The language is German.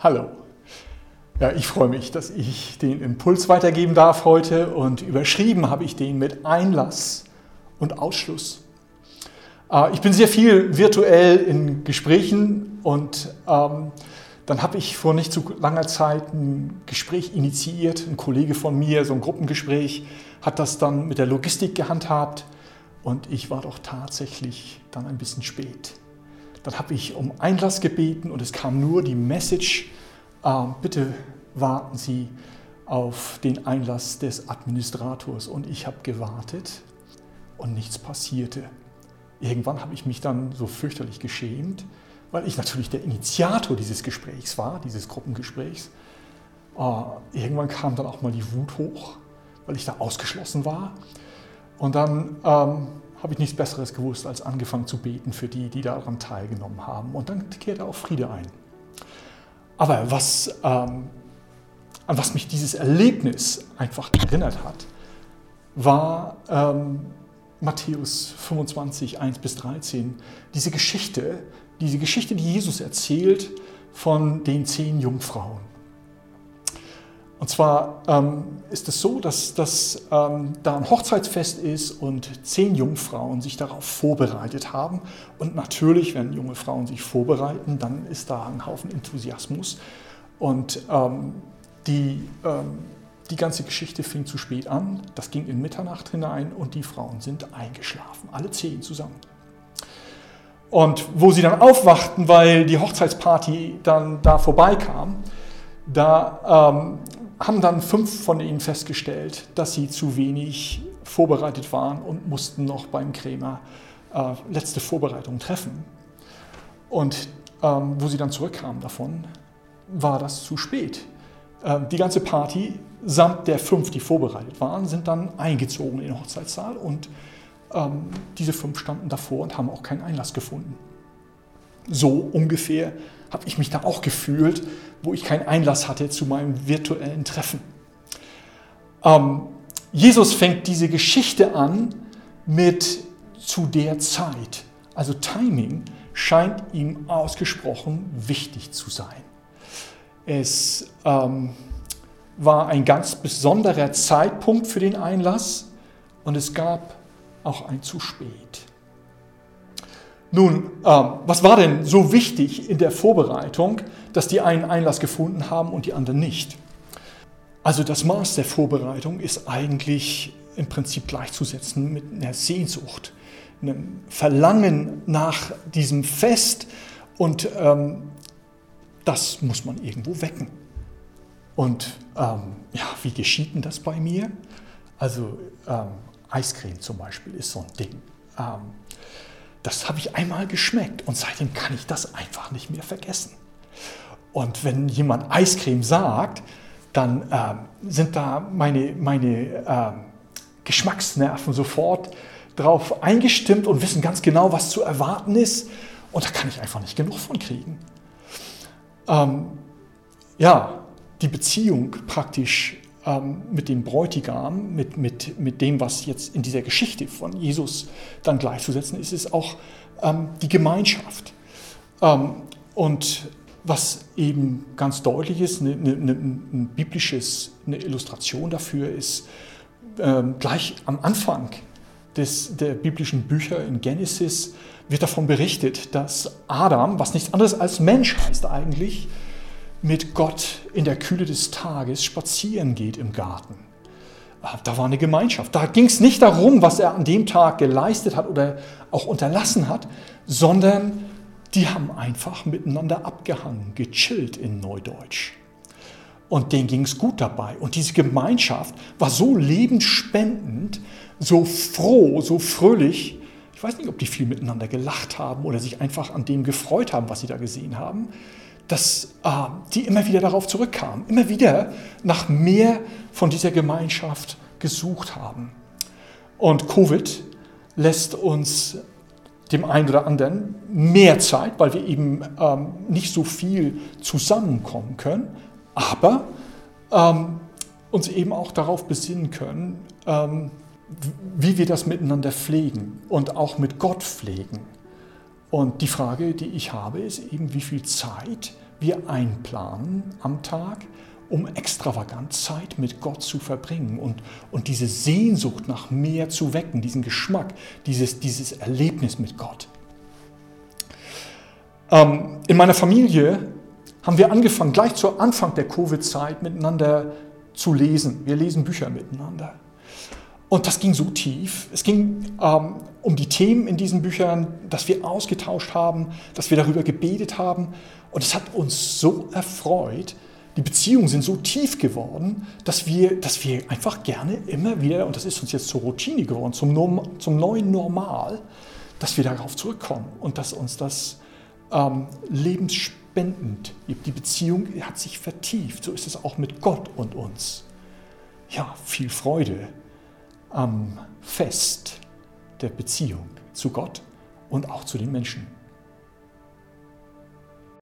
Hallo. Ja, ich freue mich, dass ich den Impuls weitergeben darf heute und überschrieben habe ich den mit Einlass und Ausschluss. Äh, ich bin sehr viel virtuell in Gesprächen und ähm, dann habe ich vor nicht zu langer Zeit ein Gespräch initiiert. Ein Kollege von mir, so ein Gruppengespräch, hat das dann mit der Logistik gehandhabt und ich war doch tatsächlich dann ein bisschen spät. Dann habe ich um Einlass gebeten und es kam nur die Message, äh, bitte warten Sie auf den Einlass des Administrators. Und ich habe gewartet und nichts passierte. Irgendwann habe ich mich dann so fürchterlich geschämt, weil ich natürlich der Initiator dieses Gesprächs war, dieses Gruppengesprächs. Äh, irgendwann kam dann auch mal die Wut hoch, weil ich da ausgeschlossen war. Und dann ähm, habe ich nichts Besseres gewusst, als angefangen zu beten für die, die daran teilgenommen haben. Und dann kehrte auch Friede ein. Aber was, ähm, an was mich dieses Erlebnis einfach erinnert hat, war ähm, Matthäus 25, 1 bis 13. Diese Geschichte, diese Geschichte, die Jesus erzählt von den zehn Jungfrauen. Und zwar ähm, ist es so, dass, dass ähm, da ein Hochzeitsfest ist und zehn Jungfrauen sich darauf vorbereitet haben. Und natürlich, wenn junge Frauen sich vorbereiten, dann ist da ein Haufen Enthusiasmus. Und ähm, die, ähm, die ganze Geschichte fing zu spät an. Das ging in Mitternacht hinein und die Frauen sind eingeschlafen, alle zehn zusammen. Und wo sie dann aufwachten, weil die Hochzeitsparty dann da vorbeikam, da ähm, haben dann fünf von ihnen festgestellt, dass sie zu wenig vorbereitet waren und mussten noch beim Krämer äh, letzte Vorbereitungen treffen. Und ähm, wo sie dann zurückkamen davon, war das zu spät. Ähm, die ganze Party samt der fünf, die vorbereitet waren, sind dann eingezogen in den Hochzeitssaal und ähm, diese fünf standen davor und haben auch keinen Einlass gefunden. So ungefähr habe ich mich da auch gefühlt, wo ich keinen Einlass hatte zu meinem virtuellen Treffen. Ähm, Jesus fängt diese Geschichte an mit zu der Zeit. Also Timing scheint ihm ausgesprochen wichtig zu sein. Es ähm, war ein ganz besonderer Zeitpunkt für den Einlass und es gab auch ein zu spät. Nun, ähm, was war denn so wichtig in der Vorbereitung, dass die einen Einlass gefunden haben und die anderen nicht? Also das Maß der Vorbereitung ist eigentlich im Prinzip gleichzusetzen mit einer Sehnsucht, einem Verlangen nach diesem Fest und ähm, das muss man irgendwo wecken. Und ähm, ja, wie geschieht denn das bei mir? Also ähm, Eiscreme zum Beispiel ist so ein Ding. Das habe ich einmal geschmeckt und seitdem kann ich das einfach nicht mehr vergessen. Und wenn jemand Eiscreme sagt, dann ähm, sind da meine, meine ähm, Geschmacksnerven sofort drauf eingestimmt und wissen ganz genau, was zu erwarten ist. Und da kann ich einfach nicht genug von kriegen. Ähm, ja, die Beziehung praktisch ähm, mit dem Bräutigam, mit, mit, mit dem, was jetzt in dieser Geschichte von Jesus dann gleichzusetzen ist, ist auch ähm, die Gemeinschaft. Ähm, und was eben ganz deutlich ist, eine, eine, ein biblisches, eine Illustration dafür ist, ähm, gleich am Anfang des, der biblischen Bücher in Genesis wird davon berichtet, dass Adam, was nichts anderes als Mensch heißt eigentlich, mit Gott in der Kühle des Tages spazieren geht im Garten. Ah, da war eine Gemeinschaft. Da ging es nicht darum, was er an dem Tag geleistet hat oder auch unterlassen hat, sondern die haben einfach miteinander abgehangen, gechillt in Neudeutsch. Und denen ging es gut dabei. Und diese Gemeinschaft war so lebensspendend, so froh, so fröhlich. Ich weiß nicht, ob die viel miteinander gelacht haben oder sich einfach an dem gefreut haben, was sie da gesehen haben dass äh, die immer wieder darauf zurückkamen, immer wieder nach mehr von dieser Gemeinschaft gesucht haben. Und Covid lässt uns dem einen oder anderen mehr Zeit, weil wir eben ähm, nicht so viel zusammenkommen können, aber ähm, uns eben auch darauf besinnen können, ähm, wie wir das miteinander pflegen und auch mit Gott pflegen. Und die Frage, die ich habe, ist eben, wie viel Zeit wir einplanen am Tag, um extravagant Zeit mit Gott zu verbringen und, und diese Sehnsucht nach mehr zu wecken, diesen Geschmack, dieses, dieses Erlebnis mit Gott. Ähm, in meiner Familie haben wir angefangen, gleich zu Anfang der Covid-Zeit miteinander zu lesen. Wir lesen Bücher miteinander. Und das ging so tief. Es ging ähm, um die Themen in diesen Büchern, dass wir ausgetauscht haben, dass wir darüber gebetet haben. Und es hat uns so erfreut. Die Beziehungen sind so tief geworden, dass wir, dass wir einfach gerne immer wieder, und das ist uns jetzt zur Routine geworden, zum, Norm, zum neuen Normal, dass wir darauf zurückkommen und dass uns das ähm, lebensspendend gibt. Die Beziehung hat sich vertieft. So ist es auch mit Gott und uns. Ja, viel Freude am Fest der Beziehung zu Gott und auch zu den Menschen.